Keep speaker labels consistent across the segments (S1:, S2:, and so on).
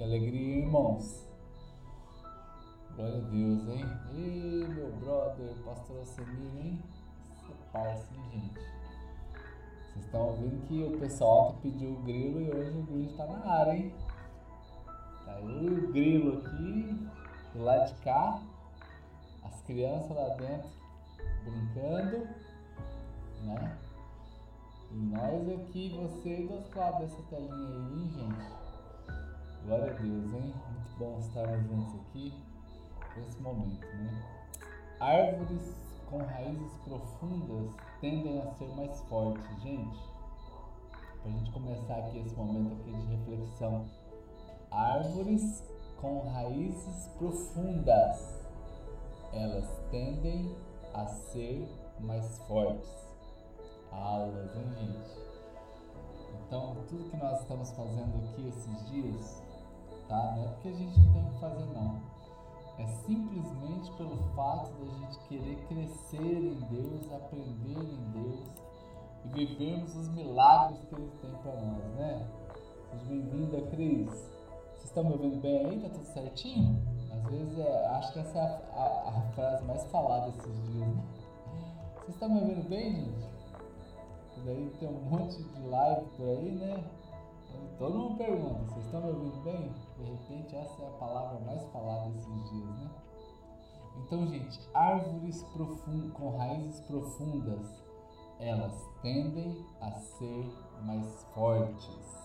S1: Que alegria, irmãos. Glória a Deus, hein? Ei, meu brother, pastor Alcemir, hein? Esse parça, hein, gente? Vocês estão ouvindo que o pessoal que pediu o grilo e hoje o grilo está na área, hein? Tá aí o grilo aqui, do lado de cá, as crianças lá dentro brincando, né? E nós aqui, você do outro lado dessa telinha aí, hein, gente? Glória a Deus, hein? Muito bom estarmos juntos aqui nesse momento, né? Árvores com raízes profundas tendem a ser mais fortes, gente. Para a gente começar aqui esse momento aqui de reflexão. Árvores com raízes profundas, elas tendem a ser mais fortes. Aulas, hein, gente? Então, tudo que nós estamos fazendo aqui esses dias, tá? Não é porque a gente não tem o que fazer, não. É simplesmente pelo fato da gente querer crescer em Deus, aprender em Deus e vivermos os milagres que Ele tem para nós, né? Seja bem-vinda, Cris. Vocês estão me ouvindo bem aí? Tá tudo certinho? Às vezes é, acho que essa é a, a, a frase mais falada esses dias, né? Vocês estão me ouvindo bem, gente? E daí tem um monte de live por aí, né? Todo mundo pergunta, vocês estão me ouvindo bem? De repente essa é a palavra mais falada esses dias, né? Então, gente, árvores com raízes profundas, elas tendem a ser mais fortes.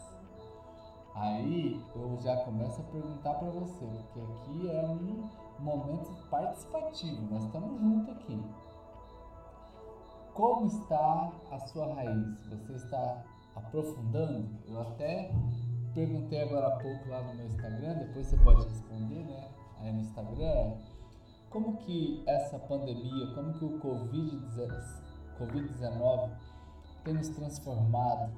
S1: Aí eu já começo a perguntar para você, porque aqui é um momento participativo, nós estamos juntos aqui. Como está a sua raiz? Você está aprofundando? Eu até perguntei agora há pouco lá no meu Instagram, depois você pode responder, né? Aí no Instagram, como que essa pandemia, como que o Covid-19 tem nos transformado?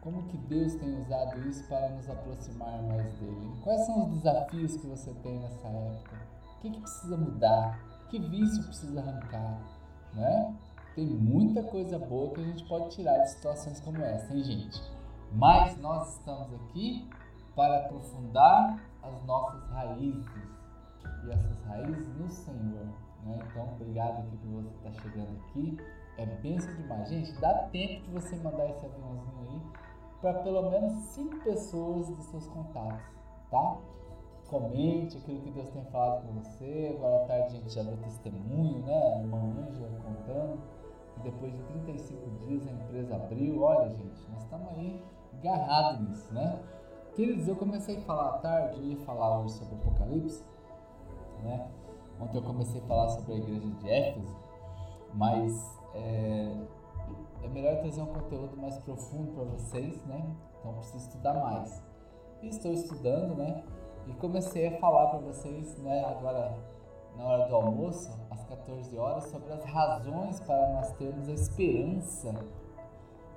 S1: Como que Deus tem usado isso para nos aproximar mais dele? Quais são os desafios que você tem nessa época? O que, que precisa mudar? Que vício precisa arrancar? Né? Tem muita coisa boa que a gente pode tirar de situações como essa, hein, gente? Mas nós estamos aqui para aprofundar as nossas raízes e essas raízes no Senhor. Né? Então, obrigado aqui por você estar chegando aqui. É benção demais. Gente, dá tempo de você mandar esse aviãozinho aí para pelo menos cinco pessoas dos seus contatos, tá? Comente aquilo que Deus tem falado com você. Agora à tarde a gente já deu testemunho, né? A irmã Ângela contando depois de 35 dias a empresa abriu. Olha, gente, nós estamos aí agarrados nisso, né? Queridos, eu comecei a falar à tarde, eu ia falar hoje sobre Apocalipse, né? Ontem eu comecei a falar sobre a igreja de Éfeso, mas é, é melhor trazer um conteúdo mais profundo para vocês, né? Então preciso estudar mais. E estou estudando, né? E comecei a falar para vocês, né? Agora na hora do almoço, às 14 horas, sobre as razões para nós termos a esperança,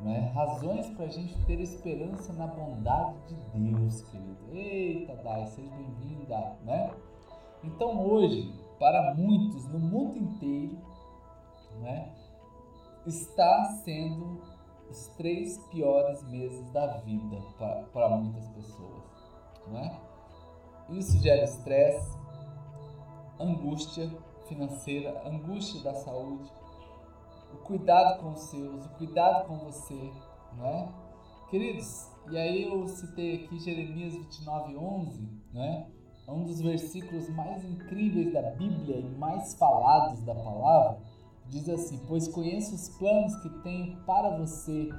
S1: né? razões para a gente ter esperança na bondade de Deus, querido. Eita, Dai, seja bem-vinda, né? Então hoje, para muitos no mundo inteiro, né, está sendo os três piores meses da vida para, muitas pessoas, né? Isso gera estresse, angústia financeira, angústia da saúde, o cuidado com os seus, o cuidado com você, não é? Queridos, e aí eu citei aqui Jeremias 29, 11, né? É um dos versículos mais incríveis da Bíblia e mais falados da palavra. Diz assim: Pois conheço os planos que tenho para você,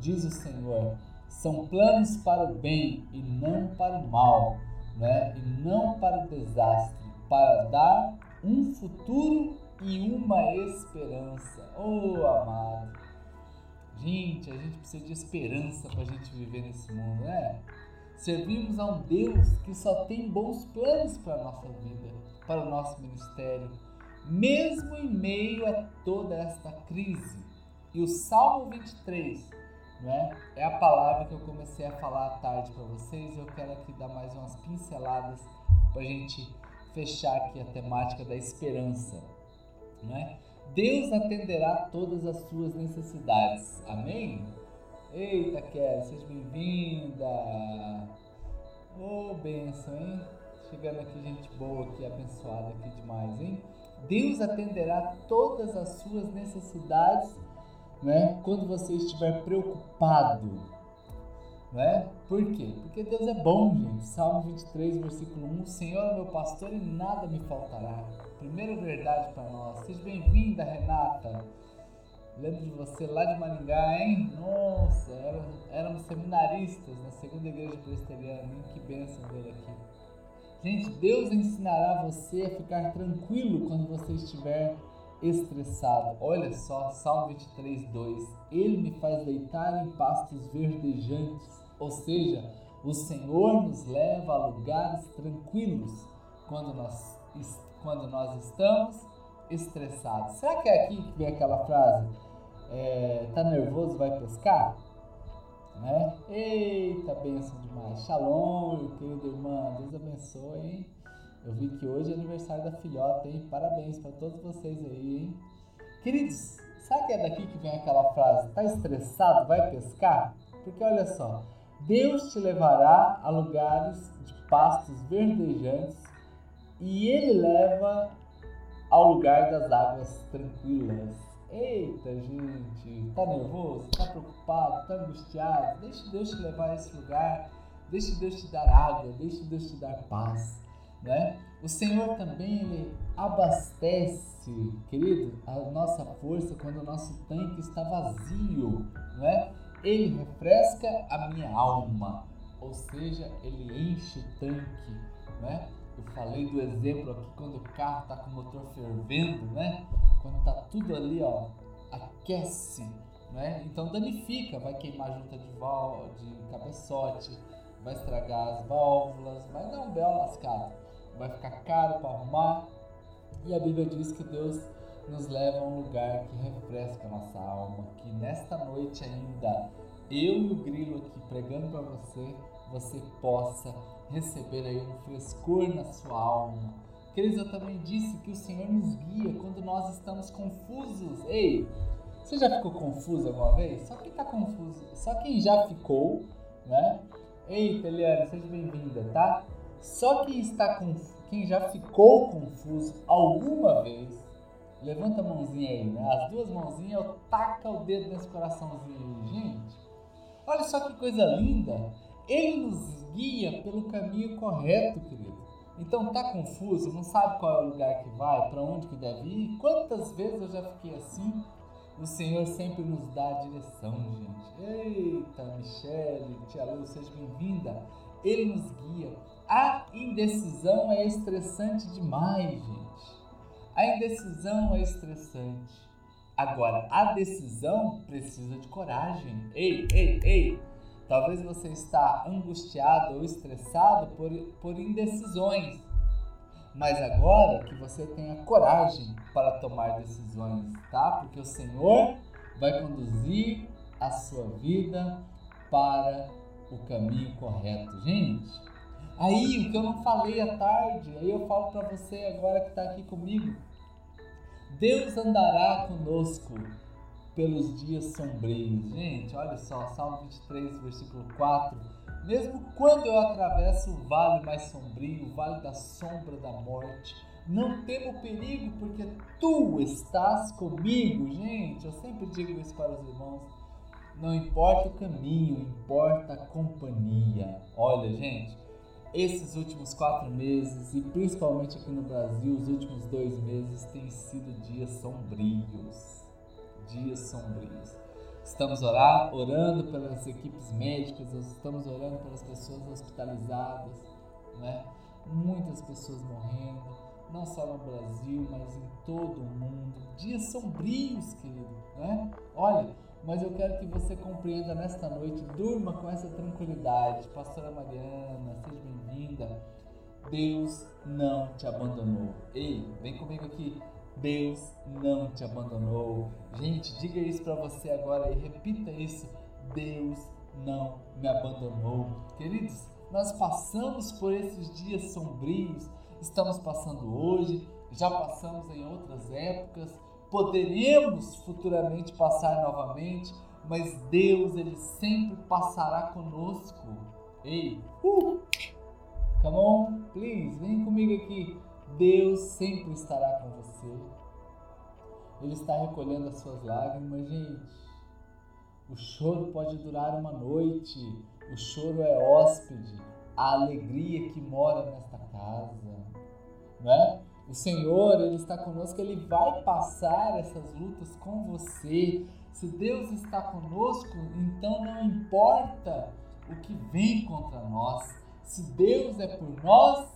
S1: diz o Senhor. São planos para o bem e não para o mal, né? e não para o desastre para dar um futuro e uma esperança. Oh, amado. Gente, a gente precisa de esperança para a gente viver nesse mundo, né? Servimos a um Deus que só tem bons planos para a nossa vida, para o nosso ministério, mesmo em meio a toda esta crise. E o Salmo 23 né, é a palavra que eu comecei a falar à tarde para vocês. Eu quero aqui dar mais umas pinceladas para a gente fechar aqui a temática da esperança. Né? Deus atenderá todas as suas necessidades. Amém? Eita, Kelly, seja bem-vinda. Ô, oh, benção, hein? Chegando aqui, gente boa aqui, abençoada aqui demais, hein? Deus atenderá todas as suas necessidades, né? Quando você estiver preocupado, né? Por quê? Porque Deus é bom, gente. Salmo 23, versículo 1: O Senhor é meu pastor e nada me faltará. Primeira verdade para nós. Seja bem-vinda, Renata. Lembro de você lá de Maringá, hein? Nossa, éramos seminaristas na segunda igreja presbiteriana? Que bênção ver aqui. Gente, Deus ensinará você a ficar tranquilo quando você estiver estressado. Olha só, Salmo 23, 2. Ele me faz deitar em pastos verdejantes. Ou seja, o Senhor nos leva a lugares tranquilos quando nós, quando nós estamos estressados. Será que é aqui que vem aquela frase? É, tá nervoso, vai pescar? Né? Eita, benção demais. Shalom, querida irmã. Deus abençoe, hein? Eu vi que hoje é aniversário da filhota, hein? Parabéns para todos vocês aí, hein? Queridos, sabe que é daqui que vem aquela frase? Tá estressado? Vai pescar? Porque olha só, Deus te levará a lugares de pastos verdejantes e Ele leva ao lugar das águas tranquilas. Eita, gente, tá nervoso? Tá preocupado? Tá angustiado? Deixe Deus te levar a esse lugar. Deixe Deus te dar água. Deixe Deus te dar paz né? O Senhor também ele abastece, querido, a nossa força quando o nosso tanque está vazio, né? Ele refresca a minha alma, ou seja, ele enche o tanque, né? Eu falei do exemplo aqui quando o carro está com o motor fervendo, né? Quando está tudo ali, ó, aquece, né? Então danifica, vai queimar junta de, vol de cabeçote, vai estragar as válvulas, vai dar um belo lascado vai ficar caro para arrumar. E a Bíblia diz que Deus nos leva a um lugar que refresca a nossa alma, que nesta noite ainda eu e o grilo aqui pregando para você, você possa receber aí um frescor na sua alma. Queridos, eu também disse que o Senhor nos guia quando nós estamos confusos. Ei, você já ficou confuso alguma vez? Só quem está confuso, só quem já ficou, né? Ei, Eliane, seja bem-vinda, tá? Só quem está quem já ficou confuso alguma vez, levanta a mãozinha aí, né? As duas mãozinhas, taca o dedo nesse coraçãozinho aí, gente. Olha só que coisa linda. Ele nos guia pelo caminho correto, querido. Então tá confuso, não sabe qual é o lugar que vai, para onde que deve ir? Quantas vezes eu já fiquei assim? O Senhor sempre nos dá a direção, gente. Eita, Michele, tia Lu, seja bem-vinda. Ele nos guia. A indecisão é estressante demais, gente. A indecisão é estressante. Agora, a decisão precisa de coragem. Ei, ei, ei! Talvez você está angustiado ou estressado por, por indecisões. Mas agora que você tenha coragem para tomar decisões, tá? Porque o Senhor vai conduzir a sua vida para o caminho correto. Gente, Aí, o que eu não falei à tarde, aí eu falo para você agora que está aqui comigo. Deus andará conosco pelos dias sombrios. Gente, olha só, Salmo 23, versículo 4. Mesmo quando eu atravesso o vale mais sombrio, o vale da sombra da morte, não temo perigo, porque tu estás comigo. Gente, eu sempre digo isso para os irmãos. Não importa o caminho, importa a companhia. Olha, gente, esses últimos quatro meses, e principalmente aqui no Brasil, os últimos dois meses, têm sido dias sombrios. Dias sombrios. Estamos orar, orando pelas equipes médicas, estamos orando pelas pessoas hospitalizadas, né? muitas pessoas morrendo, não só no Brasil, mas em todo o mundo. Dias sombrios, querido. Né? Olha, mas eu quero que você compreenda nesta noite, durma com essa tranquilidade. Pastora Mariana, seja bem-vinda. Deus não te abandonou. Ei, vem comigo aqui. Deus não te abandonou. Gente, diga isso para você agora e repita isso. Deus não me abandonou. Queridos, nós passamos por esses dias sombrios, estamos passando hoje, já passamos em outras épocas poderemos futuramente passar novamente, mas Deus ele sempre passará conosco. Ei, uh, Come on, please, vem comigo aqui. Deus sempre estará com você. Ele está recolhendo as suas lágrimas, gente. O choro pode durar uma noite. O choro é hóspede. A alegria que mora nesta casa, não é? O Senhor, Ele está conosco, Ele vai passar essas lutas com você. Se Deus está conosco, então não importa o que vem contra nós. Se Deus é por nós,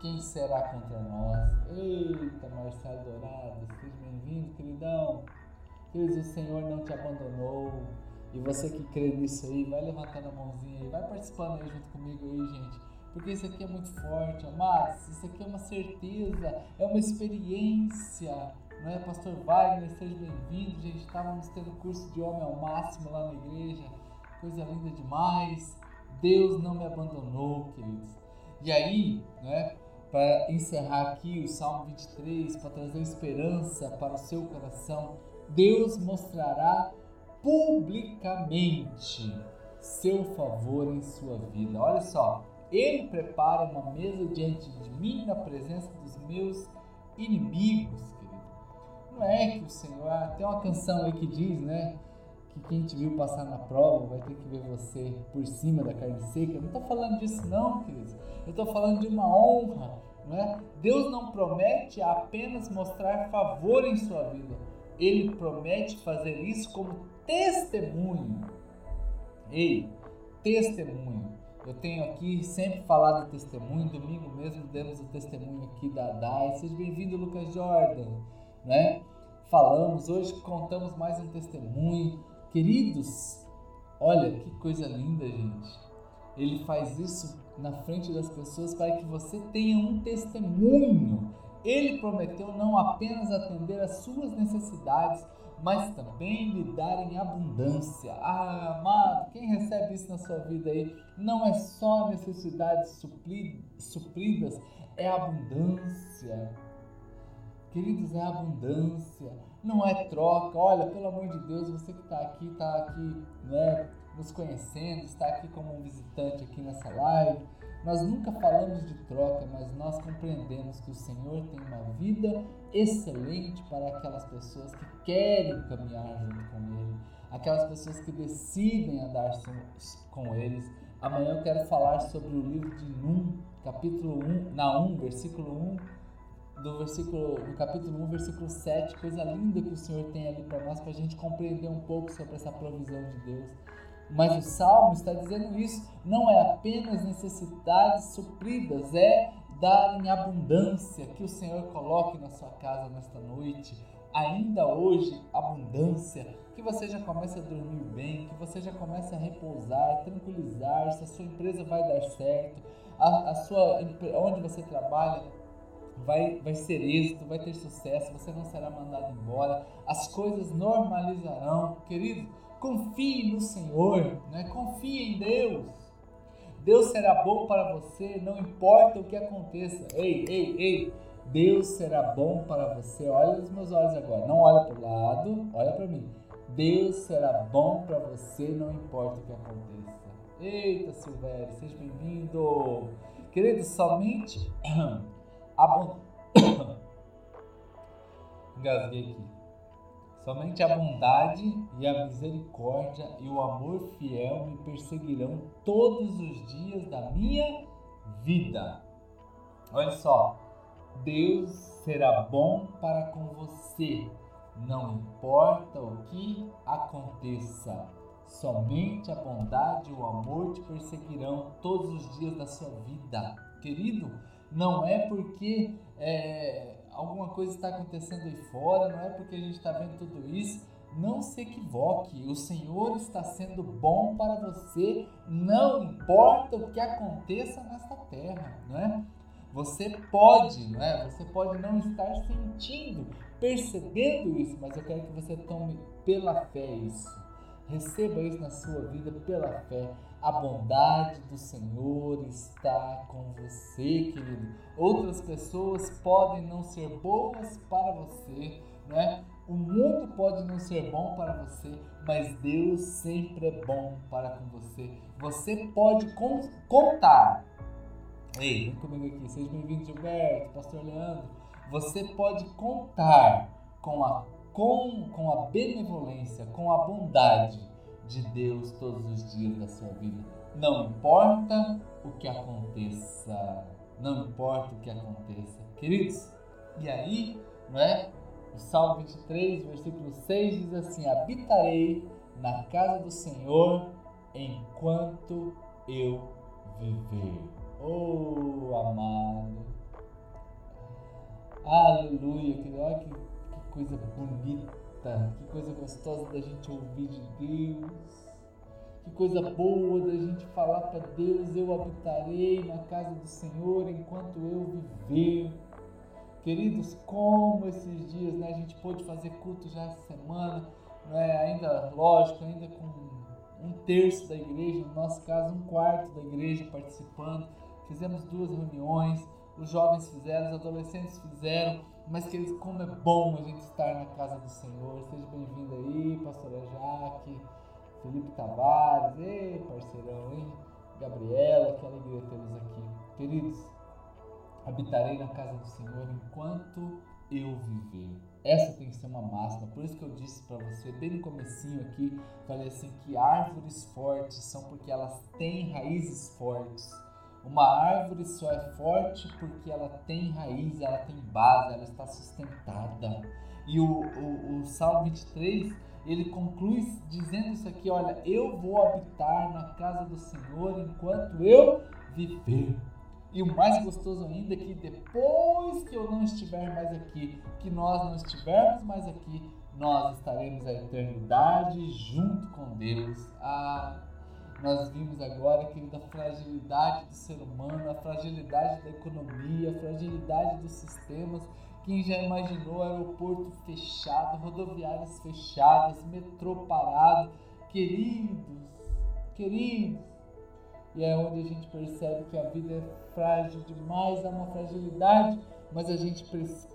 S1: quem será contra nós? Eita, Marcelo Dourado, seja bem-vindo, queridão. Queridos, o Senhor não te abandonou. E você que crê nisso aí, vai levantando a mãozinha aí, vai participando aí junto comigo aí, gente. Porque isso aqui é muito forte, amados. Isso aqui é uma certeza, é uma experiência. Não é, Pastor Wagner? Seja bem-vindo. Gente, estávamos tendo curso de homem ao máximo lá na igreja. Coisa linda demais. Deus não me abandonou, queridos. E aí, né, para encerrar aqui o Salmo 23, para trazer esperança para o seu coração, Deus mostrará publicamente seu favor em sua vida. Olha só, ele prepara uma mesa diante de mim na presença dos meus inimigos, querido. Não é que o Senhor. Tem uma canção aí que diz, né? Que quem te viu passar na prova vai ter que ver você por cima da carne seca. Eu não estou falando disso, não, querido. Eu estou falando de uma honra, não é? Deus não promete apenas mostrar favor em sua vida. Ele promete fazer isso como testemunho. Ei, testemunho. Eu tenho aqui sempre falado testemunho, domingo mesmo demos o testemunho aqui da DAI. Seja bem-vindo, Lucas Jordan, né? Falamos, hoje contamos mais um testemunho. Queridos, olha que coisa linda, gente. Ele faz isso na frente das pessoas para que você tenha um testemunho. Ele prometeu não apenas atender às suas necessidades, mas também lhe dar em abundância. Ah, amado, quem recebe isso na sua vida aí, não é só necessidades supridas, é abundância. Queridos, é abundância, não é troca. Olha, pelo amor de Deus, você que está aqui, está aqui, né, nos conhecendo, está aqui como um visitante aqui nessa live nós nunca falamos de troca, mas nós compreendemos que o Senhor tem uma vida excelente para aquelas pessoas que querem caminhar junto com Ele, aquelas pessoas que decidem andar com eles. Amanhã eu quero falar sobre o livro de Num, capítulo 1, na 1, versículo 1, do versículo, do capítulo 1, versículo 7, coisa linda que o Senhor tem ali para nós, para a gente compreender um pouco sobre essa provisão de Deus. Mas o Salmo está dizendo isso, não é apenas necessidades supridas, é dar em abundância que o Senhor coloque na sua casa nesta noite. Ainda hoje, abundância, que você já comece a dormir bem, que você já comece a repousar, tranquilizar-se, a sua empresa vai dar certo, a, a sua onde você trabalha vai, vai ser êxito, vai ter sucesso, você não será mandado embora, as coisas normalizarão, querido Confie no Senhor, né? confie em Deus. Deus será bom para você, não importa o que aconteça. Ei, ei, ei, Deus será bom para você. Olha os meus olhos agora, não olha para o lado, olha para mim. Deus será bom para você, não importa o que aconteça. Eita, Silvério, seja bem-vindo. Querido, somente a. Engasguei aqui. Somente a bondade e a misericórdia e o amor fiel me perseguirão todos os dias da minha vida. Olha só, Deus será bom para com você, não importa o que aconteça. Somente a bondade e o amor te perseguirão todos os dias da sua vida. Querido, não é porque é, alguma coisa está acontecendo aí fora, não é porque a gente está vendo tudo isso. Não se equivoque, o Senhor está sendo bom para você, não importa o que aconteça nesta terra, não é? Você pode, não é? Você pode não estar sentindo, percebendo isso, mas eu quero que você tome pela fé isso. Receba isso na sua vida pela fé. A bondade do Senhor está com você, querido. Outras pessoas podem não ser boas para você, né? O mundo pode não ser bom para você, mas Deus sempre é bom para com você. Você pode contar. Ei, vem comigo aqui. Seja bem-vindo, Gilberto, Pastor Leandro. Você pode contar com a, com, com a benevolência, com a bondade de Deus todos os dias da sua vida. Não importa o que aconteça. Não importa o que aconteça. Queridos, e aí, não é? O Salmo 23, versículo 6 diz assim: Habitarei na casa do Senhor enquanto eu viver. Oh, amado. Aleluia. Que, olha que, que coisa bonita. Que coisa gostosa da gente ouvir de Deus. Que coisa boa da gente falar para Deus: Eu habitarei na casa do Senhor enquanto eu viver. Queridos, como esses dias né, a gente pôde fazer culto já essa semana, né, ainda, lógico, ainda com um terço da igreja, no nosso caso, um quarto da igreja participando. Fizemos duas reuniões, os jovens fizeram, os adolescentes fizeram, mas que como é bom a gente estar na casa do Senhor. Seja bem-vindo aí, pastora Jaque, Felipe Tavares, ei, parceirão, hein? Gabriela, que alegria tê-los aqui. Queridos, habitarei na casa do Senhor enquanto eu viver. Essa tem que ser uma máxima. Por isso que eu disse para você bem no comecinho aqui, falei assim que árvores fortes são porque elas têm raízes fortes. Uma árvore só é forte porque ela tem raiz, ela tem base, ela está sustentada. E o, o, o Salmo 23, ele conclui dizendo isso aqui, olha, eu vou habitar na casa do Senhor enquanto eu viver. E o mais gostoso ainda é que depois que eu não estiver mais aqui, que nós não estivermos mais aqui, nós estaremos a eternidade junto com Deus. Ah, nós vimos agora, querida, a fragilidade do ser humano, a fragilidade da economia, a fragilidade dos sistemas. Quem já imaginou aeroporto fechado, rodoviárias fechadas, metrô parado? Queridos, queridos, e é onde a gente percebe que a vida é frágil demais, há uma fragilidade, mas a gente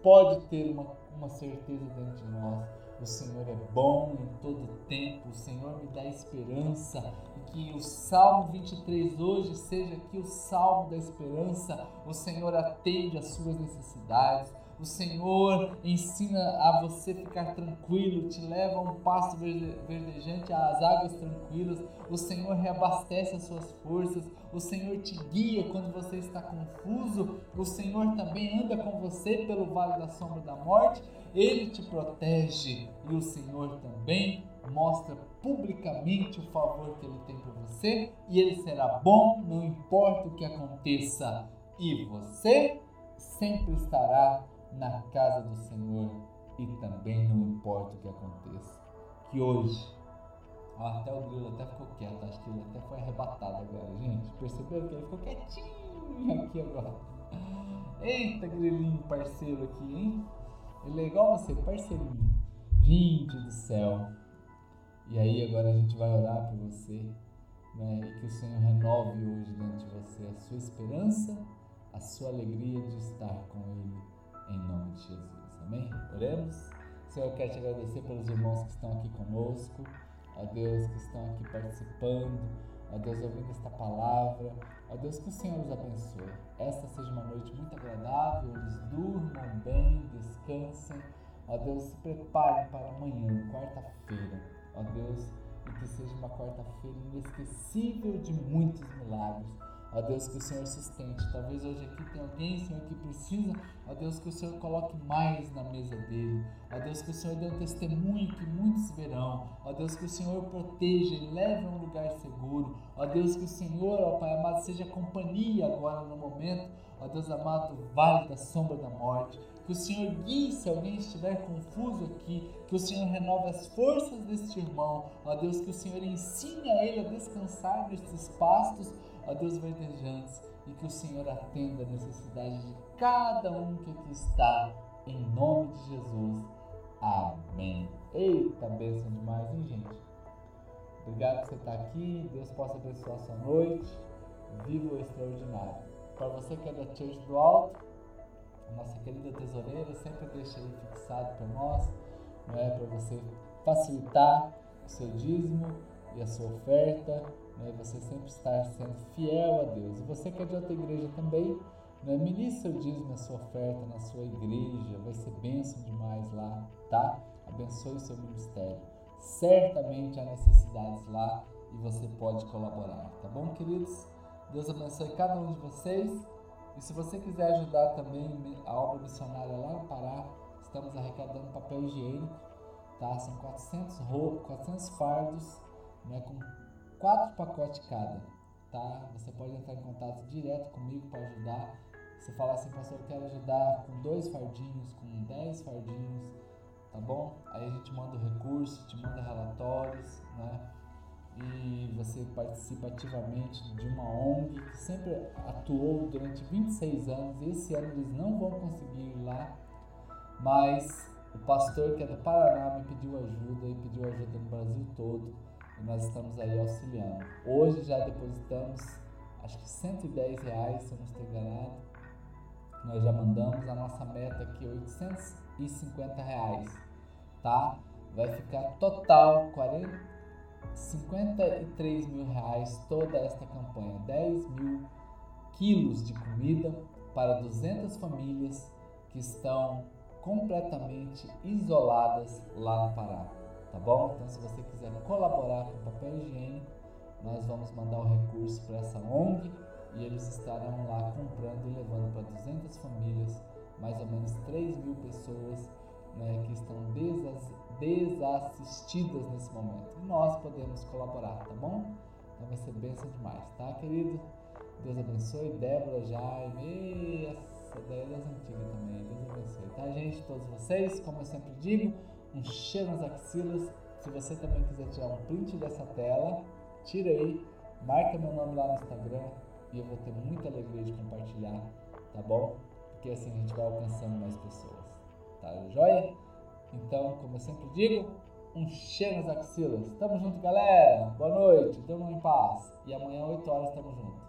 S1: pode ter uma, uma certeza dentro de nós. O Senhor é bom em todo tempo, o Senhor me dá esperança. E que o Salmo 23 hoje seja aqui o Salmo da esperança. O Senhor atende às suas necessidades, o Senhor ensina a você ficar tranquilo, te leva a um pasto verdejante, às águas tranquilas. O Senhor reabastece as suas forças. O Senhor te guia quando você está confuso. O Senhor também anda com você pelo vale da sombra da morte. Ele te protege e o Senhor também mostra publicamente o favor que ele tem por você e ele será bom, não importa o que aconteça. E você sempre estará na casa do Senhor e também não importa o que aconteça. Que hoje, até o grilo até ficou quieto, acho que ele até foi arrebatado agora, gente. Perceberam que ele ficou quietinho aqui agora. Eita, grilinho parceiro aqui, hein? Ele é igual você, parceirinho. Gente do céu. E aí agora a gente vai orar por você, né? E que o Senhor renove hoje dentro de você a sua esperança, a sua alegria de estar com Ele em nome de Jesus. Amém? Oremos. Senhor, eu quero te agradecer pelos irmãos que estão aqui conosco, a Deus que estão aqui participando, a Deus ouvindo esta palavra, a Deus que o Senhor os abençoe. Esta seja noite muito agradável, eles durmam bem, descansem, a Deus se preparem para amanhã, quarta-feira, a Deus, e que seja uma quarta-feira inesquecível de muitos milagres Ó Deus, que o Senhor sustente. Talvez hoje aqui tem alguém, Senhor, que precisa. Ó Deus, que o Senhor coloque mais na mesa dele. Ó Deus, que o Senhor dê um testemunho que muitos verão. Ó Deus, que o Senhor proteja e leve a um lugar seguro. Ó Deus, que o Senhor, ó Pai amado, seja companhia agora no momento. Ó Deus amado, vale da sombra da morte. Que o Senhor guie se alguém estiver confuso aqui. Que o Senhor renove as forças deste irmão. Ó Deus, que o Senhor ensine a ele a descansar nestes pastos ó Deus verdejantes, e que o Senhor atenda a necessidade de cada um que aqui está, em nome de Jesus. Amém. Eita, bênção demais, hein, gente? Obrigado por você estar aqui. Deus possa abençoar a sua noite. Viva o extraordinário. Para você que é da Church do Alto, nossa querida tesoureira sempre deixa aí fixado para nós, não é? Para você facilitar o seu dízimo e a sua oferta né, você sempre estar sendo fiel a Deus. E você que é de outra igreja também, né, ministre o dízimo, a sua oferta na sua igreja, vai ser bênção demais lá, tá? Abençoe o seu ministério. Certamente há necessidades lá e você pode colaborar, tá bom, queridos? Deus abençoe cada um de vocês. E se você quiser ajudar também a obra missionária lá no Pará, estamos arrecadando papel higiênico, tá? São 400, 400 fardos, né, com quatro pacotes cada, tá? Você pode entrar em contato direto comigo para ajudar. Você fala assim, pastor, eu quero ajudar com dois fardinhos, com dez fardinhos, tá bom? Aí a gente manda o recurso, te manda relatórios, né? E você participa ativamente de uma ONG que sempre atuou durante 26 anos. Esse ano eles não vão conseguir ir lá, mas o pastor que é do Paraná me pediu ajuda e pediu ajuda no Brasil todo. E nós estamos aí auxiliando. Hoje já depositamos acho que 110 reais, se eu não estou enganado. Nós já mandamos a nossa meta aqui 850 reais, tá? Vai ficar total 40, 53 mil reais toda esta campanha, 10 mil quilos de comida para 200 famílias que estão completamente isoladas lá no Pará, tá bom? Então, se você quiser colaborar com papel higiênico, nós vamos mandar o recurso para essa ONG e eles estarão lá comprando e levando para 200 famílias, mais ou menos 3 mil pessoas né, que estão desassistidas nesse momento. Nós podemos colaborar, tá bom? Então vai ser bênção demais, tá, querido? Deus abençoe. Débora, Jaime, essa daí é das antigas também. Deus abençoe, tá, gente? Todos vocês, como eu sempre digo, um cheiro nas axilas. Se você também quiser tirar um print dessa tela, tira aí, marca meu nome lá no Instagram e eu vou ter muita alegria de compartilhar, tá bom? Porque assim a gente vai alcançando mais pessoas, tá joia? Então, como eu sempre digo, um cheiro nas axilas. Tamo junto, galera. Boa noite. Durmam em paz. E amanhã, 8 horas, tamo junto.